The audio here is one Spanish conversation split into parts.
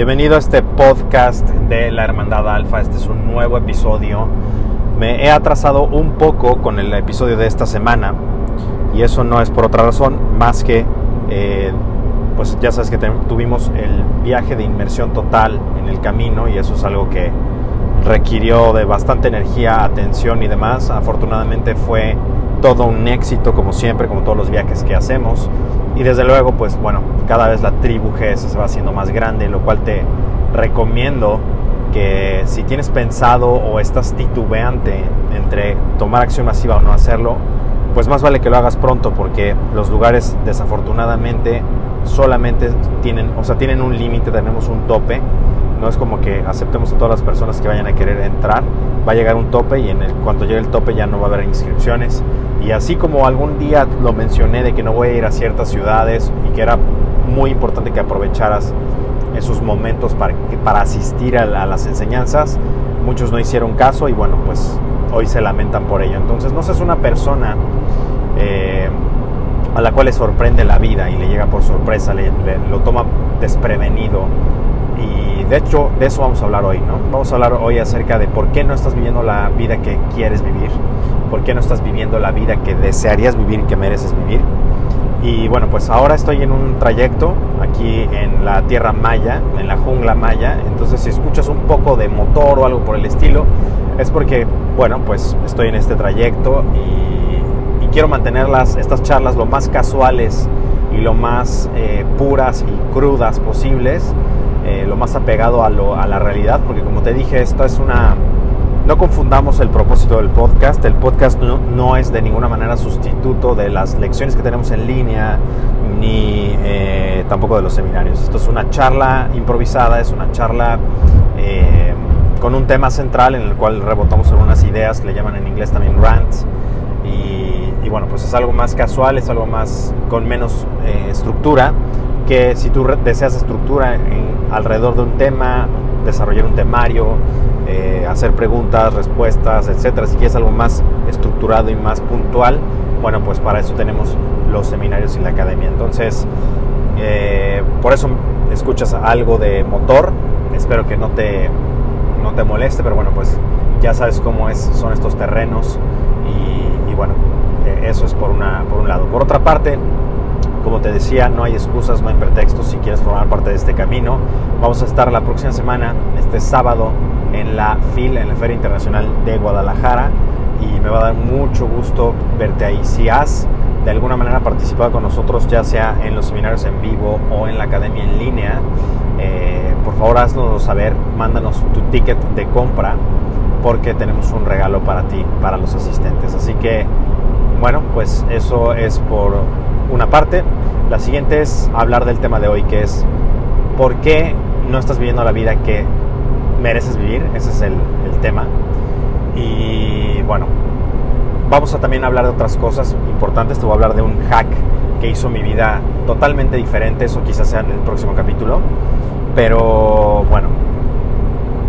Bienvenido a este podcast de la Hermandad Alfa. Este es un nuevo episodio. Me he atrasado un poco con el episodio de esta semana y eso no es por otra razón más que, eh, pues ya sabes que tuvimos el viaje de inmersión total en el camino y eso es algo que requirió de bastante energía, atención y demás. Afortunadamente fue todo un éxito como siempre, como todos los viajes que hacemos. Y desde luego, pues bueno, cada vez la tribu GS se va haciendo más grande, lo cual te recomiendo que si tienes pensado o estás titubeante entre tomar acción masiva o no hacerlo, pues más vale que lo hagas pronto porque los lugares desafortunadamente solamente tienen, o sea, tienen un límite, tenemos un tope. No es como que aceptemos a todas las personas que vayan a querer entrar. Va a llegar un tope y en el, cuanto llegue el tope ya no va a haber inscripciones. Y así como algún día lo mencioné de que no voy a ir a ciertas ciudades y que era muy importante que aprovecharas esos momentos para, para asistir a, las enseñanzas, muchos no hicieron caso y bueno, pues hoy se lamentan por ello. Entonces no seas una persona eh, a la cual le sorprende la vida y le llega por sorpresa, le, lo toma desprevenido. Y de hecho de eso vamos a hablar hoy, ¿no? Vamos a hablar hoy acerca de por qué no estás viviendo la vida que quieres vivir ¿Por qué no estás viviendo la vida que desearías vivir y que mereces vivir? Y bueno, pues ahora estoy en un trayecto aquí en la tierra maya, en la jungla maya. Entonces, si escuchas un poco de motor o algo por el estilo, es porque, bueno, pues estoy en este trayecto y, quiero mantener estas charlas lo más casuales y lo más eh, puras y crudas posibles, eh, lo más apegado a, lo, a la realidad, porque como te dije, esto es una no confundamos el propósito del podcast. El podcast no, es de ninguna manera sustituto de las lecciones que tenemos en línea, ni eh, tampoco de los seminarios. Esto es una charla improvisada, es una charla eh, con un tema central en el cual rebotamos algunas ideas que le llaman en inglés también rants. Y, bueno, pues es algo más casual, es algo más con menos eh, estructura que si tú deseas estructura alrededor de un tema, desarrollar un temario, eh, hacer preguntas, respuestas, etcétera. Si quieres algo más estructurado y más puntual, bueno, pues para eso tenemos los seminarios y la academia. Entonces, eh, por eso escuchas algo de motor. Espero que no te, no te moleste, pero bueno, pues ya sabes cómo es, son estos terrenos y, bueno, eh, eso es por, una, por un lado. Por otra parte, como te decía, no hay excusas, no hay pretextos si quieres formar parte de este camino. Vamos a estar la próxima semana, este sábado, en la FIL, en la Feria Internacional de Guadalajara y me va a dar mucho gusto verte ahí. Si has de alguna manera participado con nosotros, ya sea en los seminarios en vivo o en la academia en línea, eh, por favor haznos saber, mándanos tu ticket de compra porque tenemos un regalo para ti, para los asistentes. Así que, bueno, pues eso es por una parte. La siguiente es hablar del tema de hoy, que es por qué no estás viviendo la vida que mereces vivir, ese es el, tema. Y bueno, vamos a también hablar de otras cosas importantes, te voy a hablar de un hack que hizo mi vida totalmente diferente, eso quizás sea en el próximo capítulo, pero bueno,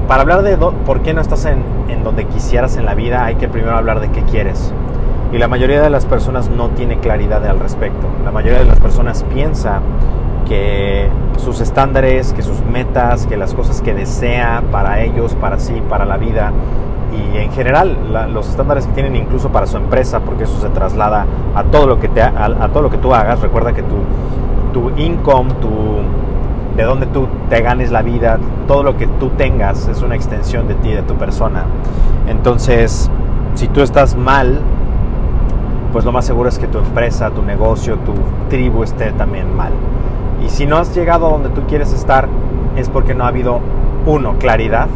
para hablar de por qué no estás en, en donde quisieras en la vida, hay que primero hablar de qué quieres. Y la mayoría de las personas no tiene claridad al respecto. La mayoría de las personas piensa que sus estándares, que sus metas, que las cosas que desea para ellos, para sí, para la vida y en general los estándares que tienen incluso para su empresa, porque eso se traslada a todo lo que, te, a, todo lo que tú hagas. Recuerda que tu, tu income, tu, de donde tú te ganes la vida, todo lo que tú tengas es una extensión de ti, de tu persona. Entonces, si tú estás mal, pues lo más seguro es que tu empresa, tu negocio, tu tribu esté también mal. Y si no has llegado donde tú quieres estar, es porque no ha habido, uno, claridad.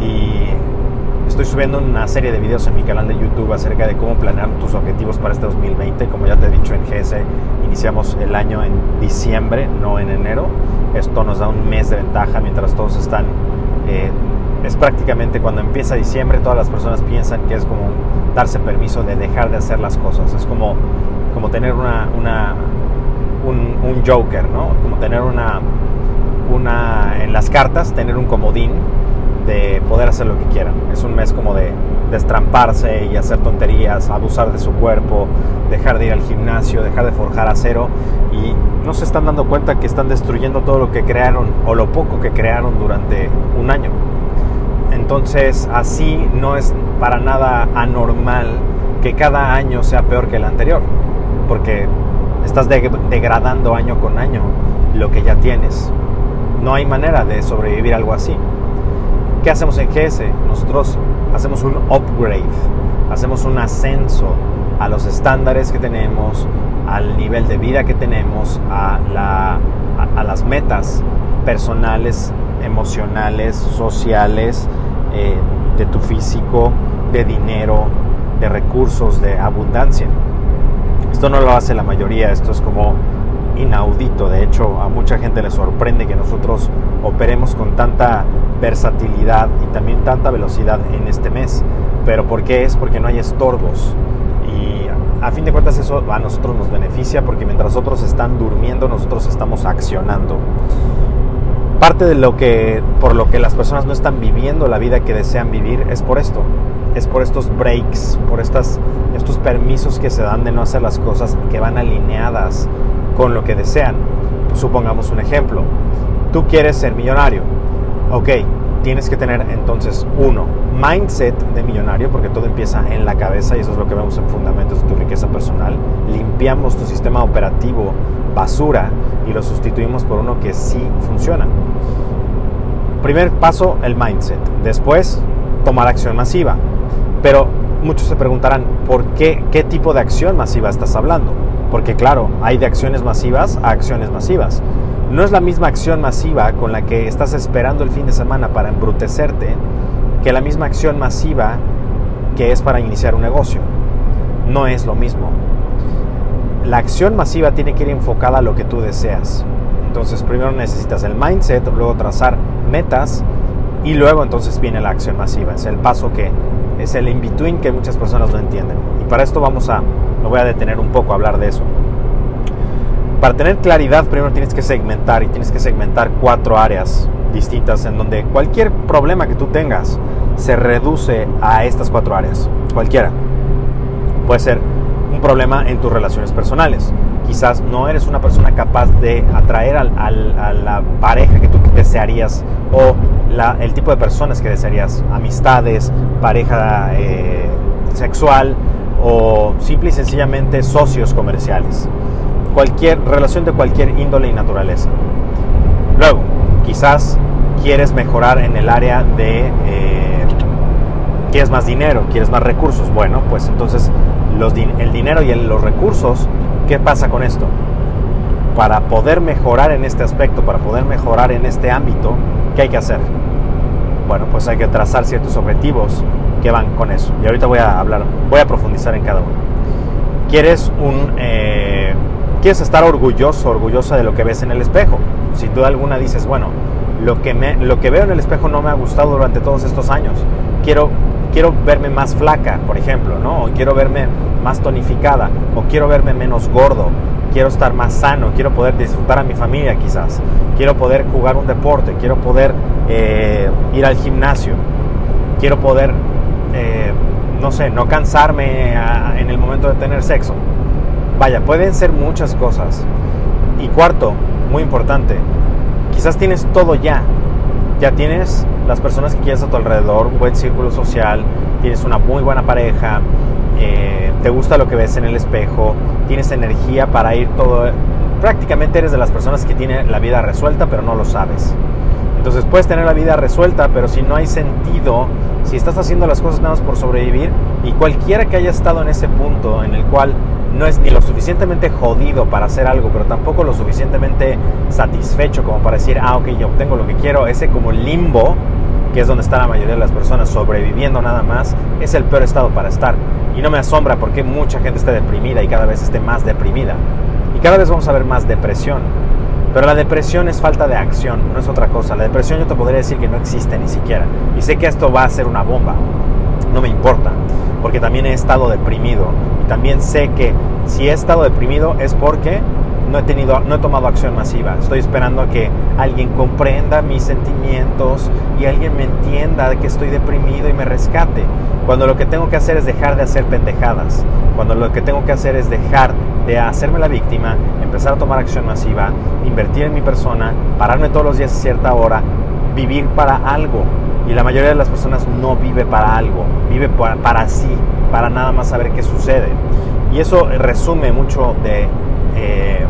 Y estoy subiendo una serie de videos en mi canal de YouTube acerca de cómo planear tus objetivos para este 2020. Como ya te he dicho en GS, iniciamos el año en diciembre, no en enero. Esto nos da un mes de ventaja mientras todos están... Eh, es prácticamente cuando empieza diciembre, todas las personas piensan que es como darse permiso de dejar de hacer las cosas. Es como, como tener una, una un, joker, ¿no? Como tener una, una, en las cartas, tener un comodín de poder hacer lo que quieran. Es un mes como de, destramparse y hacer tonterías, abusar de su cuerpo, dejar de ir al gimnasio, dejar de forjar acero y no se están dando cuenta que están destruyendo todo lo que crearon o lo poco que crearon durante un año. Entonces así no es para nada anormal que cada año sea peor que el anterior, porque estás degradando año con año lo que ya tienes. No hay manera de sobrevivir algo así. ¿Qué hacemos en GS? Nosotros hacemos un upgrade, hacemos un ascenso a los estándares que tenemos, al nivel de vida que tenemos, a, las metas personales, emocionales, sociales, eh, de tu físico, de dinero, de recursos, de abundancia. Esto no lo hace la mayoría, esto es como inaudito. De hecho, a mucha gente le sorprende que nosotros operemos con tanta versatilidad y también tanta velocidad en este mes. Pero ¿por qué es? Porque no hay estorbos. Y a fin de cuentas eso a nosotros nos beneficia porque mientras otros están durmiendo, nosotros estamos accionando. Parte de lo que por lo que las personas no están viviendo la vida que desean vivir es por esto. Es por estos breaks, por estas, estos permisos que se dan de no hacer las cosas que van alineadas con lo que desean. supongamos un ejemplo. Tú quieres ser millonario. Ok, tienes que tener entonces uno, mindset de millonario, porque todo empieza en la cabeza y eso es lo que vemos en Fundamentos de tu riqueza personal. Limpiamos tu sistema operativo basura y lo sustituimos por uno que sí funciona. Primer paso, el mindset. Después, tomar acción masiva. Pero muchos se preguntarán, ¿por qué? ¿Qué tipo de acción masiva estás hablando? Porque claro, hay de acciones masivas a acciones masivas. No es la misma acción masiva con la que estás esperando el fin de semana para embrutecerte que la misma acción masiva que es para iniciar un negocio. No es lo mismo. La acción masiva tiene que ir enfocada a lo que tú deseas. Entonces primero necesitas el mindset, luego trazar metas y luego entonces viene la acción masiva. Es el paso que es el in-between que muchas personas no entienden. Y para esto vamos a me voy a detener un poco a hablar de eso. Para tener claridad, primero tienes que segmentar y tienes que segmentar cuatro áreas distintas en donde cualquier problema que tú tengas se reduce a estas cuatro áreas. Cualquiera. Puede ser un problema en tus relaciones personales. Quizás no eres una persona capaz de atraer a la pareja que tú desearías o el tipo de personas que desearías. Amistades, pareja eh, sexual, o simple y sencillamente socios comerciales. Cualquier relación de cualquier índole y naturaleza. Luego, quizás quieres mejorar en el área de... Eh, quieres más dinero, quieres más recursos. Bueno, pues entonces el dinero y los recursos, ¿qué pasa con esto? Para poder mejorar en este aspecto, para poder mejorar en este ámbito, ¿qué hay que hacer? Bueno, pues hay que trazar ciertos objetivos que van con eso. Y ahorita voy a hablar, voy a profundizar en cada uno. ¿Quieres un... Eh, quieres estar orgulloso, orgullosa de lo que ves en el espejo? Sin duda alguna dices, bueno, lo que, me, lo que veo en el espejo no me ha gustado durante todos estos años. Quiero, quiero verme más flaca, por ejemplo, ¿no? O quiero verme más tonificada, o quiero verme menos gordo, quiero estar más sano, quiero poder disfrutar a mi familia quizás, quiero poder jugar un deporte, quiero poder eh, ir al gimnasio, quiero poder eh, no sé, no cansarme en el momento de tener sexo. Vaya, pueden ser muchas cosas. Y cuarto, muy importante, quizás tienes todo ya. Ya tienes las personas que quieres a tu alrededor, un buen círculo social, tienes una muy buena pareja, eh, te gusta lo que ves en el espejo, tienes energía para ir todo. Prácticamente eres de las personas que tiene la vida resuelta, pero no lo sabes. Entonces puedes tener la vida resuelta, pero si no hay sentido, si estás haciendo las cosas nada más por sobrevivir, y cualquiera que haya estado en ese punto en el cual no es ni lo suficientemente jodido para hacer algo, pero tampoco lo suficientemente satisfecho como para decir, ah, ok, yo obtengo lo que quiero, ese como limbo, que es donde está la mayoría de las personas sobreviviendo nada más, es el peor estado para estar. Y no me asombra porque mucha gente está deprimida y cada vez esté más deprimida. Y cada vez vamos a ver más depresión. Pero la depresión es falta de acción, no es otra cosa. La depresión yo te podría decir que no existe ni siquiera. Y sé que esto va a ser una bomba. No me importa, porque también he estado deprimido. Y también sé que si he estado deprimido es porque no he, tenido, no he tomado acción masiva. Estoy esperando a que alguien comprenda mis sentimientos y alguien me entienda que estoy deprimido y me rescate. Cuando lo que tengo que hacer es dejar de hacer pendejadas. Cuando lo que tengo que hacer es dejar de hacerme la víctima, empezar a tomar acción masiva, invertir en mi persona, pararme todos los días a cierta hora, vivir para algo. Y la mayoría de las personas no vive para algo, vive para, sí, para nada más saber qué sucede. Y eso resume mucho de, eh,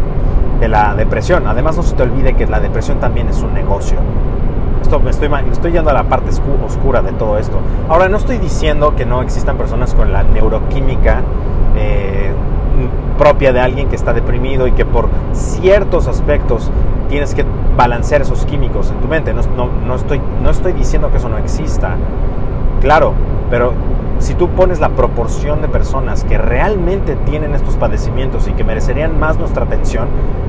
de la depresión. Además no se te olvide que la depresión también es un negocio. Esto me estoy, estoy yendo a la parte oscura de todo esto. Ahora, no estoy diciendo que no existan personas con la neuroquímica eh, propia de alguien que está deprimido y que por ciertos aspectos tienes que balancear esos químicos en tu mente. No, no, estoy, no estoy diciendo que eso no exista. Claro, pero si tú pones la proporción de personas que realmente tienen estos padecimientos y que merecerían más nuestra atención,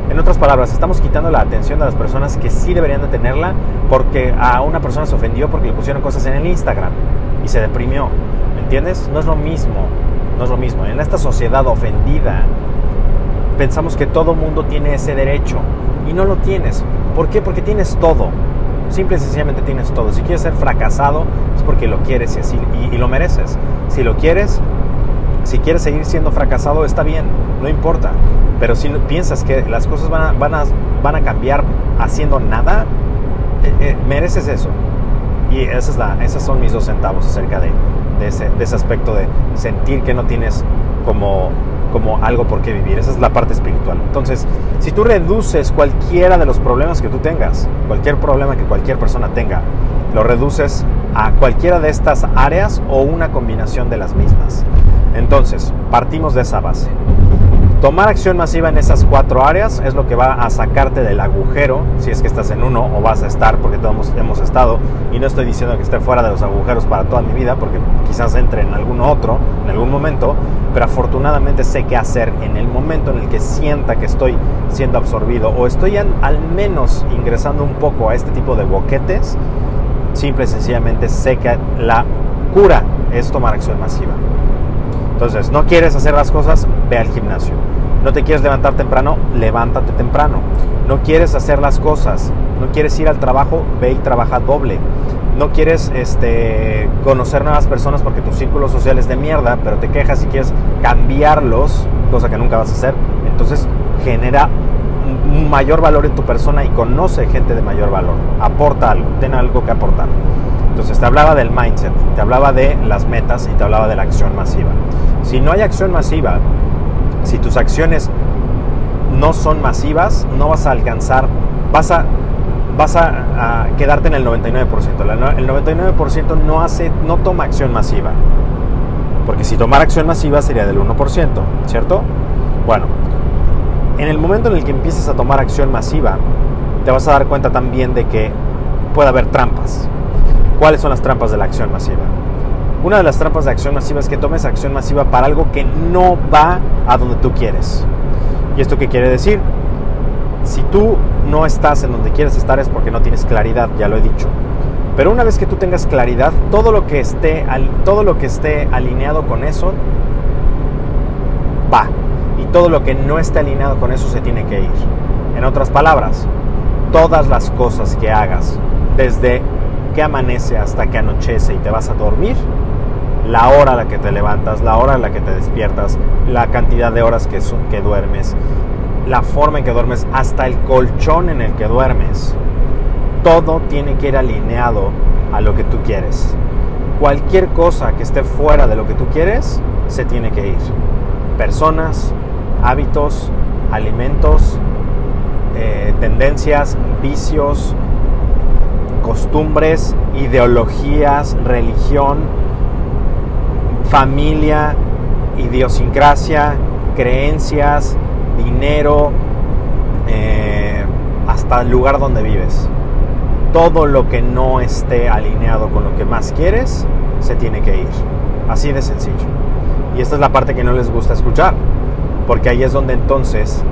en otras palabras, estamos quitando la atención de las personas que sí deberían de tenerla porque a una persona se ofendió porque le pusieron cosas en el Instagram y se deprimió. ¿Me entiendes? No es lo mismo. No es lo mismo. En esta sociedad ofendida pensamos que todo mundo tiene ese derecho y no lo tienes. ¿Por qué? Porque tienes todo. Simple y sencillamente tienes todo. Si quieres ser fracasado es porque lo quieres y, así, y, lo mereces. Si lo quieres, si quieres seguir siendo fracasado está bien, no importa. Pero si piensas que las cosas van a, van a, van a cambiar haciendo nada, eh, eh, mereces eso. Y esa es la, esos son mis dos centavos acerca de, de, ese, de ese aspecto de sentir que no tienes como como algo por qué vivir. Esa es la parte espiritual. Entonces, si tú reduces cualquiera de los problemas que tú tengas, cualquier problema que cualquier persona tenga, lo reduces a cualquiera de estas áreas o una combinación de las mismas. Entonces, partimos de esa base. Tomar acción masiva en esas cuatro áreas es lo que va a sacarte del agujero, si es que estás en uno o vas a estar, porque todos hemos estado, y no estoy diciendo que esté fuera de los agujeros para toda mi vida, porque quizás entre en algún otro, en algún momento, pero afortunadamente sé qué hacer en el momento en el que sienta que estoy siendo absorbido o estoy al menos ingresando un poco a este tipo de boquetes, simple y sencillamente sé que la cura es tomar acción masiva. Entonces, no quieres hacer las cosas, ve al gimnasio. No te quieres levantar temprano, levántate temprano. No quieres hacer las cosas, no quieres ir al trabajo, ve y trabaja doble. No quieres este, conocer nuevas personas porque tu círculo social es de mierda, pero te quejas y quieres cambiarlos, cosa que nunca vas a hacer. Entonces genera mayor valor en tu persona y conoce gente de mayor valor. Aporta algo, ten algo que aportar. Entonces te hablaba del mindset, te hablaba de las metas y te hablaba de la acción masiva. Si no hay acción masiva, si tus acciones no son masivas, no vas a alcanzar, vas a, vas a, quedarte en el 99%. El 99% no, hace, no toma acción masiva. Porque si tomara acción masiva sería del 1%, ¿cierto? Bueno, en el momento en el que empieces a tomar acción masiva, te vas a dar cuenta también de que puede haber trampas. ¿Cuáles son las trampas de la acción masiva? Una de las trampas de acción masiva es que tomes acción masiva para algo que no va a donde tú quieres. ¿Y esto qué quiere decir? Si tú no estás en donde quieres estar es porque no tienes claridad, ya lo he dicho. Pero una vez que tú tengas claridad, todo lo que esté, todo lo que esté alineado con eso todo lo que no esté alineado con eso se tiene que ir. En otras palabras, todas las cosas que hagas, desde que amanece hasta que anochece y te vas a dormir, la hora a la que te levantas, la hora a la que te despiertas, la cantidad de horas que, que duermes, la forma en que duermes, hasta el colchón en el que duermes. Todo tiene que ir alineado a lo que tú quieres. Cualquier cosa que esté fuera de lo que tú quieres, se tiene que ir. Personas, hábitos, alimentos, eh, tendencias, vicios, costumbres, ideologías, religión, familia, idiosincrasia, creencias, dinero, eh, hasta el lugar donde vives. Todo lo que no esté alineado con lo que más quieres, se tiene que ir. Así de sencillo. Y esta es la parte que no les gusta escuchar, porque ahí es donde entonces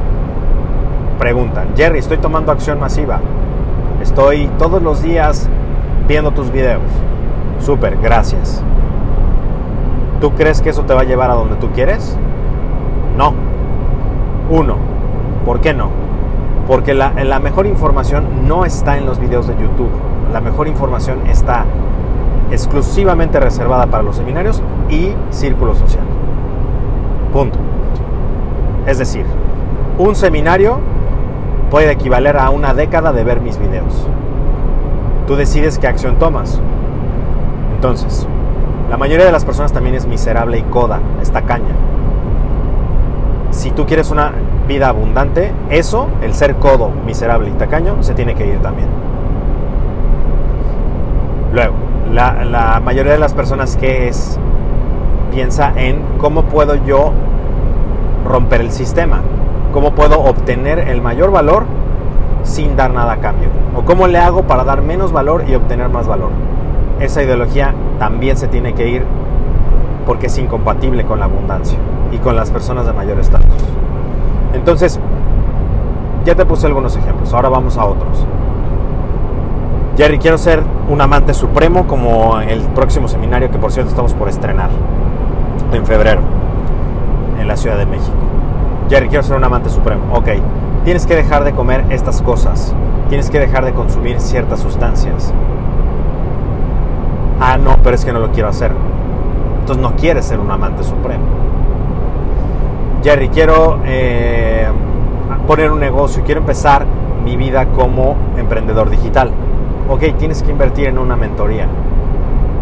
preguntan, Jerry, estoy tomando acción masiva, Estoy todos los días viendo tus videos. Súper, gracias. ¿Tú crees que eso te va a llevar a donde tú quieres? No. Uno, ¿por qué no? Porque la, la mejor información no está en los videos de YouTube. La mejor información está exclusivamente reservada para los seminarios y círculo social. Punto. Es decir, un seminario puede equivaler a una década de ver mis videos. Tú decides qué acción tomas. Entonces, la mayoría de las personas también es miserable y coda, está caña. Si tú quieres una vida abundante, eso, el ser codo, miserable y tacaño, se tiene que ir también. Luego, la, la mayoría de las personas que es, piensa en cómo puedo yo romper el sistema, cómo puedo obtener el mayor valor sin dar nada a cambio, o cómo le hago para dar menos valor y obtener más valor esa ideología también se tiene que ir porque es incompatible con la abundancia y con las personas de mayor estatus. Entonces, ya te puse algunos ejemplos, ahora vamos a otros. Jerry, quiero ser un amante supremo como el próximo seminario que por cierto estamos por estrenar en febrero en la Ciudad de México. Jerry, quiero ser un amante supremo. Ok, tienes que dejar de comer estas cosas, tienes que dejar de consumir ciertas sustancias, Ah, no, pero es que no lo quiero hacer. Entonces no quieres ser un amante supremo. Jerry, quiero eh, poner un negocio, quiero empezar mi vida como emprendedor digital. Ok, tienes que invertir en una mentoría.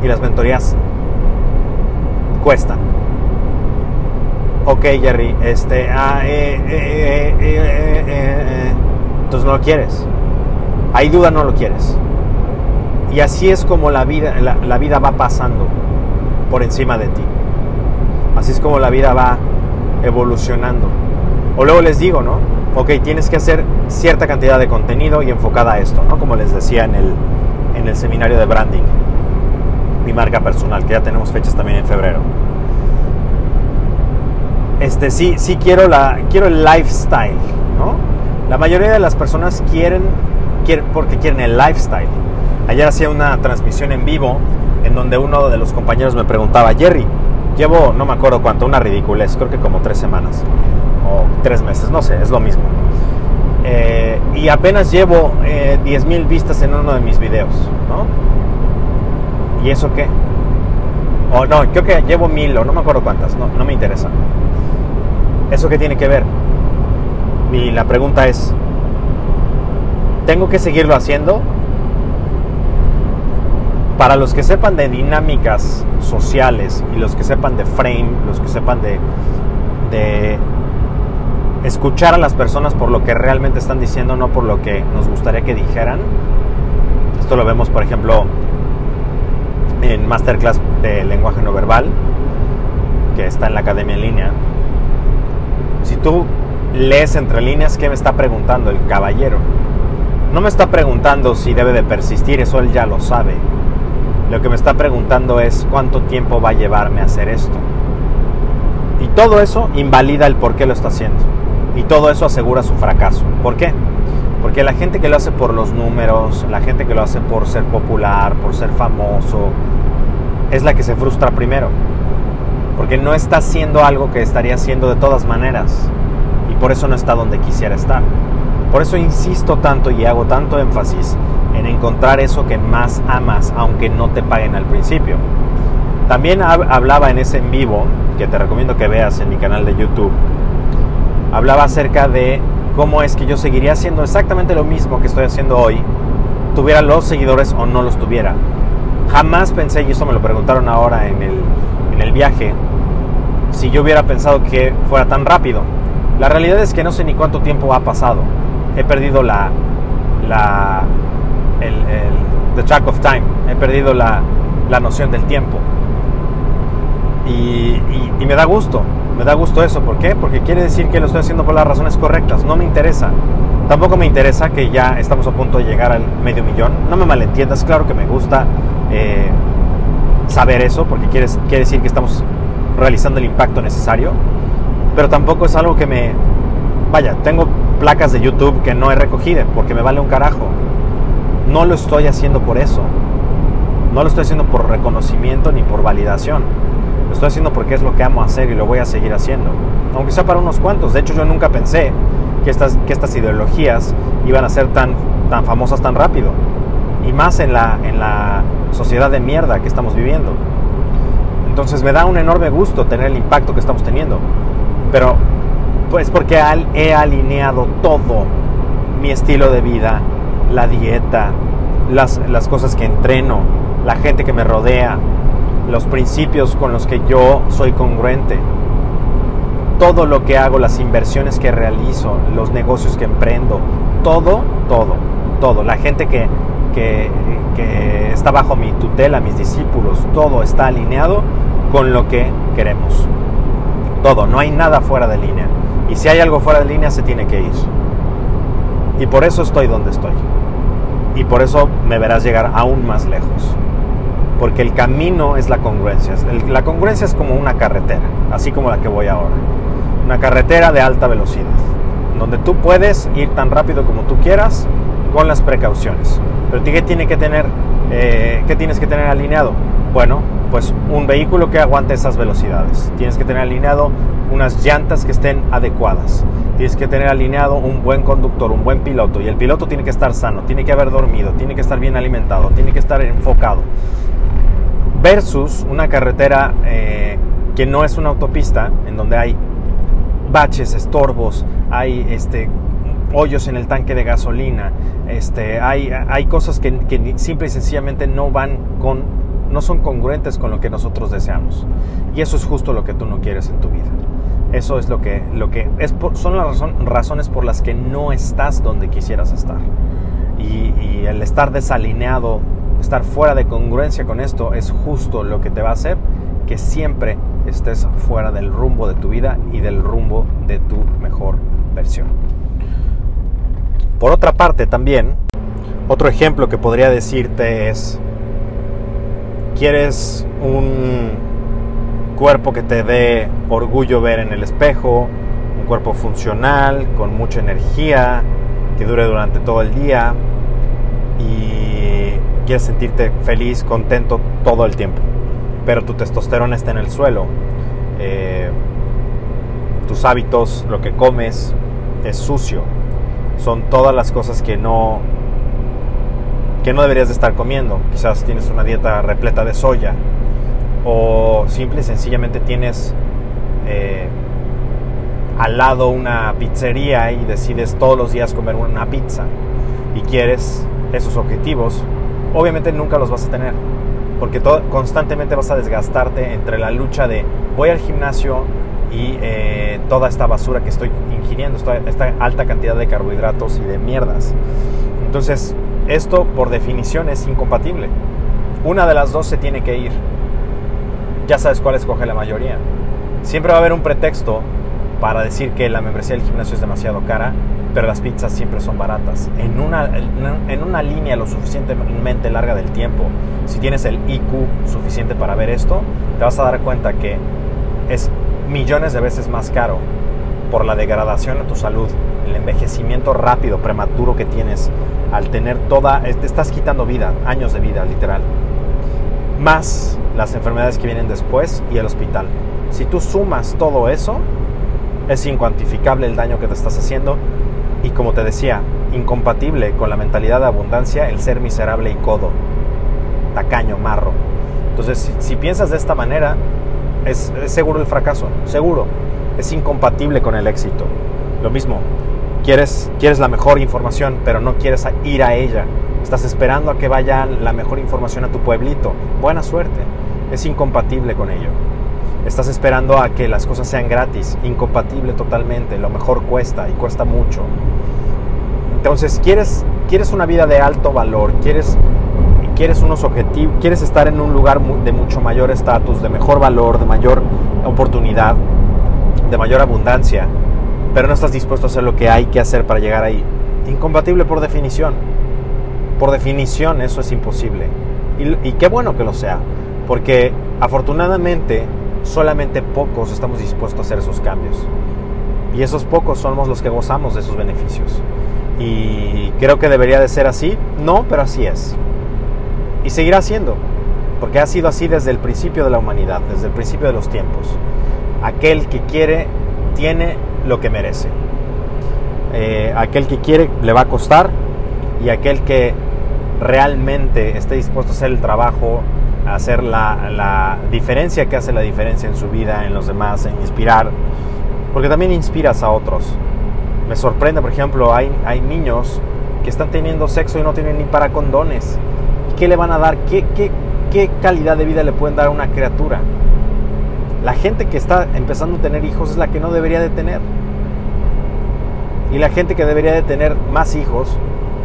Y las mentorías cuestan. Ok, Jerry, este, ah, eh, eh, entonces no lo quieres. Hay duda, no lo quieres. Y así es como la vida, la, vida va pasando por encima de ti. Así es como la vida va evolucionando. O luego les digo, ¿no? Ok, tienes que hacer cierta cantidad de contenido y enfocada a esto, ¿no? Como les decía en el, en el seminario de branding, mi marca personal, que ya tenemos fechas también en febrero. Este, sí, sí quiero, la, quiero el lifestyle, ¿no? La mayoría de las personas quieren, quieren porque quieren el lifestyle Ayer hacía una transmisión en vivo en donde uno de los compañeros me preguntaba, Jerry, llevo, no me acuerdo cuánto, una ridiculez, creo que como tres semanas o tres meses, no sé, es lo mismo. Eh, y apenas llevo eh, 10 mil vistas en uno de mis videos, ¿no? ¿Y eso qué? O no, creo que llevo mil o no me acuerdo cuántas, no, no me interesa. ¿Eso qué tiene que ver? Y la pregunta es, ¿tengo que seguirlo haciendo? para los que sepan de dinámicas sociales y los que sepan de frame, los que sepan de, escuchar a las personas por lo que realmente están diciendo, no por lo que nos gustaría que dijeran. Esto lo vemos, por ejemplo, en Masterclass de lenguaje no verbal, que está en la academia en línea. Si tú lees entre líneas, ¿qué me está preguntando el caballero? No me está preguntando si debe de persistir, eso él ya lo sabe lo que me está preguntando es cuánto tiempo va a llevarme a hacer esto. Y todo eso invalida el por qué lo está haciendo. Y todo eso asegura su fracaso. ¿Por qué? Porque la gente que lo hace por los números, la gente que lo hace por ser popular, por ser famoso, es la que se frustra primero. Porque no está haciendo algo que estaría haciendo de todas maneras. Y por eso no está donde quisiera estar. Por eso insisto tanto y hago tanto énfasis en encontrar eso que más amas, aunque no te paguen al principio. También hablaba en ese en vivo, que te recomiendo que veas en mi canal de YouTube, hablaba acerca de cómo es que yo seguiría haciendo exactamente lo mismo que estoy haciendo hoy, tuviera los seguidores o no los tuviera. Jamás pensé, y eso me lo preguntaron ahora en el, en el viaje, si yo hubiera pensado que fuera tan rápido. La realidad es que no sé ni cuánto tiempo ha pasado. He perdido la, la, el, the track of time, he perdido la, la noción del tiempo. Y, y, me da gusto, me da gusto eso. ¿Por qué? Porque quiere decir que lo estoy haciendo por las razones correctas. No me interesa. Tampoco me interesa que ya estamos a punto de llegar al medio millón. No me malentiendas, claro que me gusta eh, saber eso, porque quiere, quiere decir que estamos realizando el impacto necesario. Pero tampoco es algo que me... Vaya, tengo placas de YouTube que no he recogido porque me vale un carajo. No lo estoy haciendo por eso. No lo estoy haciendo por reconocimiento ni por validación. Lo estoy haciendo porque es lo que amo hacer y lo voy a seguir haciendo. Aunque sea para unos cuantos. De hecho, yo nunca pensé que estas, que estas ideologías iban a ser tan, tan famosas tan rápido. Y más en la, en la sociedad de mierda que estamos viviendo. Entonces me da un enorme gusto tener el impacto que estamos teniendo. Pero pues porque he alineado todo, mi estilo de vida, la dieta, las, las cosas que entreno, la gente que me rodea, los principios con los que yo soy congruente, todo lo que hago, las inversiones que realizo, los negocios que emprendo, todo, todo, todo. La gente que, que, está bajo mi tutela, mis discípulos, todo está alineado con lo que queremos. Todo, no hay nada fuera de línea. Y si hay algo fuera de línea, se tiene que ir. Y por eso estoy donde estoy. Y por eso me verás llegar aún más lejos porque el camino es la congruencia. La congruencia es como una carretera, así como la que voy ahora. Una carretera de alta velocidad, donde tú puedes ir tan rápido como tú quieras con las precauciones. Pero ¿qué, tiene que tener, eh, ¿qué tienes que tener alineado? Bueno, pues un vehículo que aguante esas velocidades. Tienes que tener alineado unas llantas que estén adecuadas. Tienes que tener alineado un buen conductor, un buen piloto. Y el piloto tiene que estar sano, tiene que haber dormido, tiene que estar bien alimentado, tiene que estar enfocado versus una carretera eh, que no es una autopista, en donde hay baches, estorbos, hay este, hoyos en el tanque de gasolina, este, hay, hay cosas que, que, simple y sencillamente no van con, no son congruentes con lo que nosotros deseamos. Y eso es justo lo que tú no quieres en tu vida. Eso es lo que, lo que es son las razones por las que no estás donde quisieras estar. Y el estar desalineado estar fuera de congruencia con esto es justo lo que te va a hacer que siempre estés fuera del rumbo de tu vida y del rumbo de tu mejor versión. Por otra parte también, otro ejemplo que podría decirte es, ¿quieres un cuerpo que te dé orgullo ver en el espejo? Un cuerpo funcional, con mucha energía, que dure durante todo el día y quieres sentirte feliz, contento todo el tiempo, pero tu testosterona está en el suelo, eh, tus hábitos, lo que comes es sucio, son todas las cosas que no que no deberías de estar comiendo. Quizás tienes una dieta repleta de soya o simple y sencillamente tienes eh, al lado una pizzería y decides todos los días comer una pizza y quieres esos objetivos, obviamente nunca los vas a tener, porque constantemente vas a desgastarte entre la lucha de voy al gimnasio y eh, toda esta basura que estoy ingiriendo, esta, esta alta cantidad de carbohidratos y de mierdas. Entonces, esto por definición es incompatible. Una de las dos se tiene que ir. Ya sabes cuál escoge la mayoría. Siempre va a haber un pretexto para decir que la membresía del gimnasio es demasiado cara pero las pizzas siempre son baratas. En una, en una línea lo suficientemente larga del tiempo, si tienes el IQ suficiente para ver esto, te vas a dar cuenta que es millones de veces más caro por la degradación de tu salud, el envejecimiento rápido, prematuro que tienes al tener toda, te estás quitando vida, años de vida literal, más las enfermedades que vienen después y el hospital. Si tú sumas todo eso, es incuantificable el daño que te estás haciendo y como te decía, incompatible con la mentalidad de abundancia el ser miserable y codo, tacaño, marro. Entonces, si, piensas de esta manera, es, seguro el fracaso, seguro. Es incompatible con el éxito. Lo mismo, quieres, quieres la mejor información, pero no quieres ir a ella. Estás esperando a que vaya la mejor información a tu pueblito. Buena suerte. Es incompatible con ello. Estás esperando a que las cosas sean gratis, incompatible totalmente, lo mejor cuesta y cuesta mucho. Entonces, quieres, quieres una vida de alto valor, quieres, quieres unos objetivos, quieres estar en un lugar de mucho mayor estatus, de mejor valor, de mayor oportunidad, de mayor abundancia, pero no estás dispuesto a hacer lo que hay que hacer para llegar ahí. Incompatible por definición. Por definición eso es imposible. Y, y qué bueno que lo sea, porque afortunadamente solamente pocos estamos dispuestos a hacer esos cambios. Y esos pocos somos los que gozamos de esos beneficios. Y creo que debería de ser así. No, pero así es. Y seguirá siendo. Porque ha sido así desde el principio de la humanidad, desde el principio de los tiempos. Aquel que quiere, tiene lo que merece. Eh, aquel que quiere le va a costar y aquel que realmente esté dispuesto a hacer el trabajo, a hacer la, diferencia que hace la diferencia en su vida, en los demás, en inspirar, porque también inspiras a otros. Me sorprende, por ejemplo, hay, hay niños que están teniendo sexo y no tienen ni para condones. ¿Qué le van a dar? ¿Qué, qué, qué calidad de vida le pueden dar a una criatura? La gente que está empezando a tener hijos es la que no debería de tener. Y la gente que debería de tener más hijos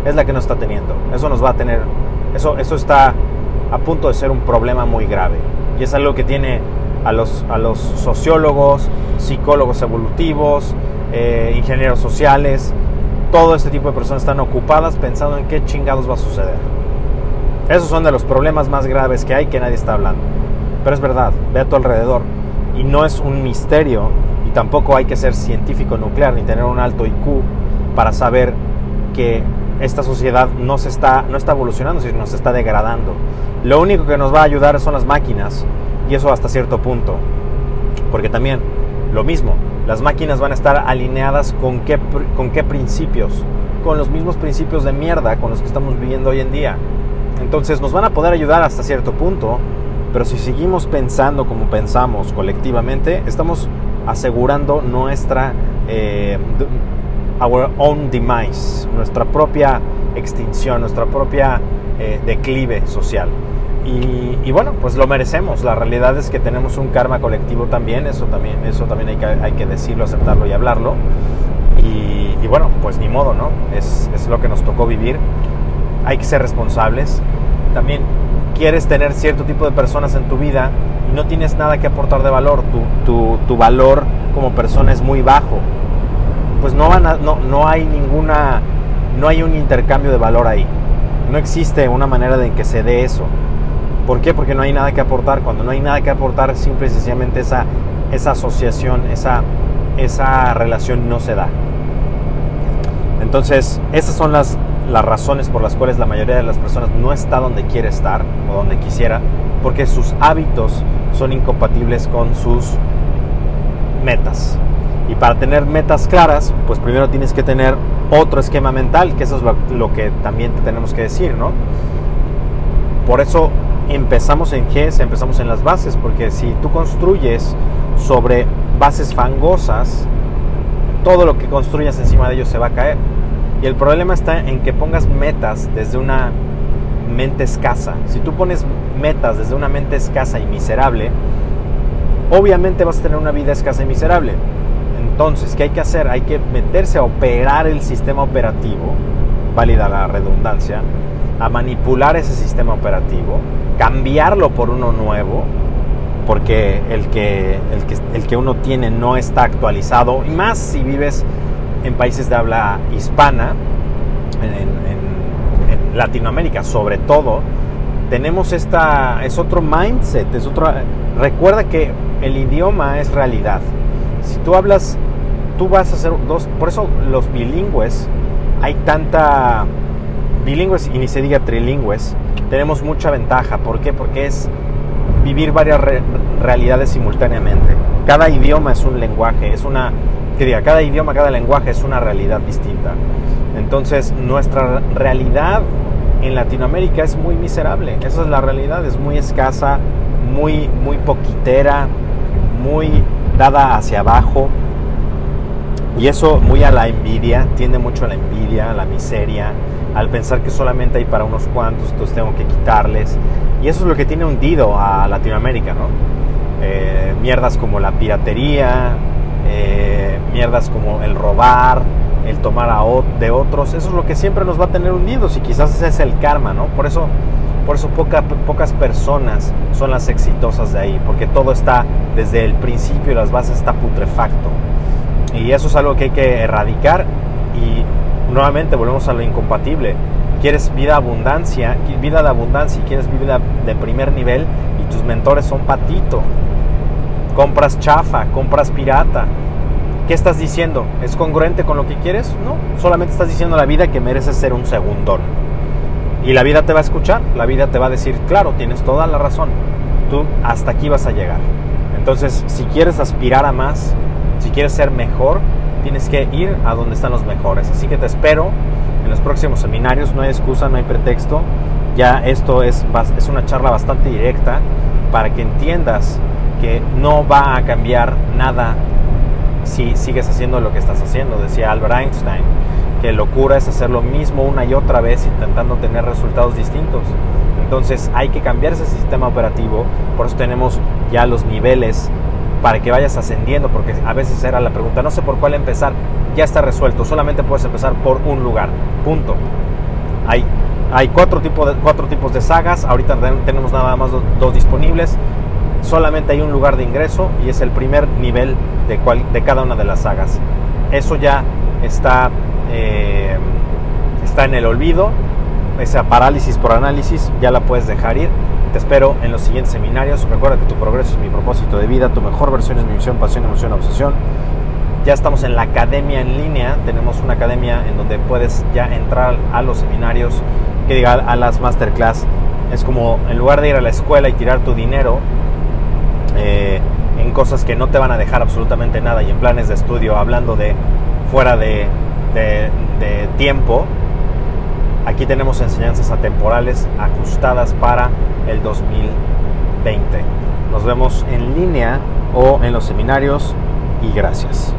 es la que no está teniendo. Eso nos va a tener, eso, eso está a punto de ser un problema muy grave. Y es algo que tiene a los, a los sociólogos, psicólogos evolutivos, eh, ingenieros sociales, todo este tipo de personas están ocupadas pensando en qué chingados va a suceder. Esos son de los problemas más graves que hay que nadie está hablando. Pero es verdad, ve a tu alrededor. Y no es un misterio, y tampoco hay que ser científico nuclear ni tener un alto IQ para saber que esta sociedad no, se está, no está evolucionando, sino se está degradando. Lo único que nos va a ayudar son las máquinas, y eso hasta cierto punto. Porque también, lo mismo, las máquinas van a estar alineadas con qué, con qué principios, con los mismos principios de mierda con los que estamos viviendo hoy en día. Entonces nos van a poder ayudar hasta cierto punto, pero si seguimos pensando como pensamos colectivamente, estamos asegurando nuestra eh, our own demise, nuestra propia extinción, nuestra propia eh, declive social. Y, bueno, pues lo merecemos. La realidad es que tenemos un karma colectivo también, eso también, eso también hay que, hay que decirlo, aceptarlo y hablarlo. Y, bueno, pues ni modo, ¿no? Es, es lo que nos tocó vivir. Hay que ser responsables. También quieres tener cierto tipo de personas en tu vida y no tienes nada que aportar de valor. Tu, tu, tu valor como persona es muy bajo pues no, van no, no hay ninguna, no hay un intercambio de valor ahí. No existe una manera de que se dé eso. ¿Por qué? Porque no hay nada que aportar. Cuando no hay nada que aportar, simple y sencillamente esa, esa asociación, esa, esa relación no se da. Entonces, esas son las, las razones por las cuales la mayoría de las personas no está donde quiere estar o donde quisiera, porque sus hábitos son incompatibles con sus metas. Y para tener metas claras, pues primero tienes que tener otro esquema mental, que eso es lo, que también te tenemos que decir, ¿no? Por eso empezamos en GES, empezamos en las bases, porque si tú construyes sobre bases fangosas, todo lo que construyas encima de ellos se va a caer. Y el problema está en que pongas metas desde una mente escasa. Si tú pones metas desde una mente escasa y miserable, obviamente vas a tener una vida escasa y miserable. Entonces, ¿qué hay que hacer? Hay que meterse a operar el sistema operativo, válida la redundancia, a manipular ese sistema operativo, cambiarlo por uno nuevo, porque el que, el que, el que uno tiene no está actualizado, y más si vives en países de habla hispana, en, en Latinoamérica sobre todo, tenemos esta, es otro mindset, es otro, recuerda que el idioma es realidad. Si tú hablas tú vas a hacer dos, por eso los bilingües, hay tanta, bilingües y ni se diga trilingües, tenemos mucha ventaja. ¿Por qué? Porque es vivir varias realidades simultáneamente. Cada idioma es un lenguaje, es una, que diga, cada idioma, cada lenguaje es una realidad distinta. Entonces, nuestra realidad en Latinoamérica es muy miserable. Esa es la realidad, es muy escasa, muy, muy poquitera, muy dada hacia abajo. Y eso muy a la envidia, tiende mucho a la envidia, a la miseria, al pensar que solamente hay para unos cuantos, entonces tengo que quitarles. Y eso es lo que tiene hundido a Latinoamérica, ¿no? Eh, mierdas como la piratería, eh, mierdas como el robar, el tomar a de otros, eso es lo que siempre nos va a tener hundidos y quizás ese es el karma, ¿no? Por eso, por eso pocas personas son las exitosas de ahí, porque todo está desde el principio, las bases está putrefacto. Y eso es algo que hay que erradicar y nuevamente volvemos a lo incompatible. Quieres vida abundancia, vida de abundancia y quieres vida de primer nivel y tus mentores son patito. Compras chafa, compras pirata. ¿Qué estás diciendo? ¿Es congruente con lo que quieres? No, solamente estás diciendo a la vida que mereces ser un segundón. Y la vida te va a escuchar, la vida te va a decir, claro, tienes toda la razón, tú hasta aquí vas a llegar. Entonces, si quieres aspirar a más, si quieres ser mejor, tienes que ir a donde están los mejores. Así que te espero en los próximos seminarios, no hay excusa, no hay pretexto. Ya esto es, es una charla bastante directa para que entiendas que no va a cambiar nada si sigues haciendo lo que estás haciendo. Decía Albert Einstein que locura es hacer lo mismo una y otra vez intentando tener resultados distintos. Entonces hay que cambiar ese sistema operativo, por eso tenemos ya los niveles para que vayas ascendiendo, porque a veces era la pregunta, no sé por cuál empezar, ya está resuelto, solamente puedes empezar por un lugar, punto. Hay, hay cuatro, tipos de, cuatro tipos de sagas, ahorita tenemos nada más dos, disponibles, solamente hay un lugar de ingreso y es el primer nivel de, cual, de cada una de las sagas. Eso ya está, eh, está en el olvido, esa parálisis por análisis ya la puedes dejar ir. Te espero en los siguientes seminarios. Recuerda que tu progreso es mi propósito de vida, tu mejor versión es mi misión, pasión, emoción, obsesión. Ya estamos en la academia en línea, tenemos una academia en donde puedes ya entrar a los seminarios, que diga a las masterclass. Es como en lugar de ir a la escuela y tirar tu dinero eh, en cosas que no te van a dejar absolutamente nada y en planes de estudio, hablando de fuera de, de tiempo, Aquí tenemos enseñanzas atemporales ajustadas para el 2020. Nos vemos en línea o en los seminarios y gracias.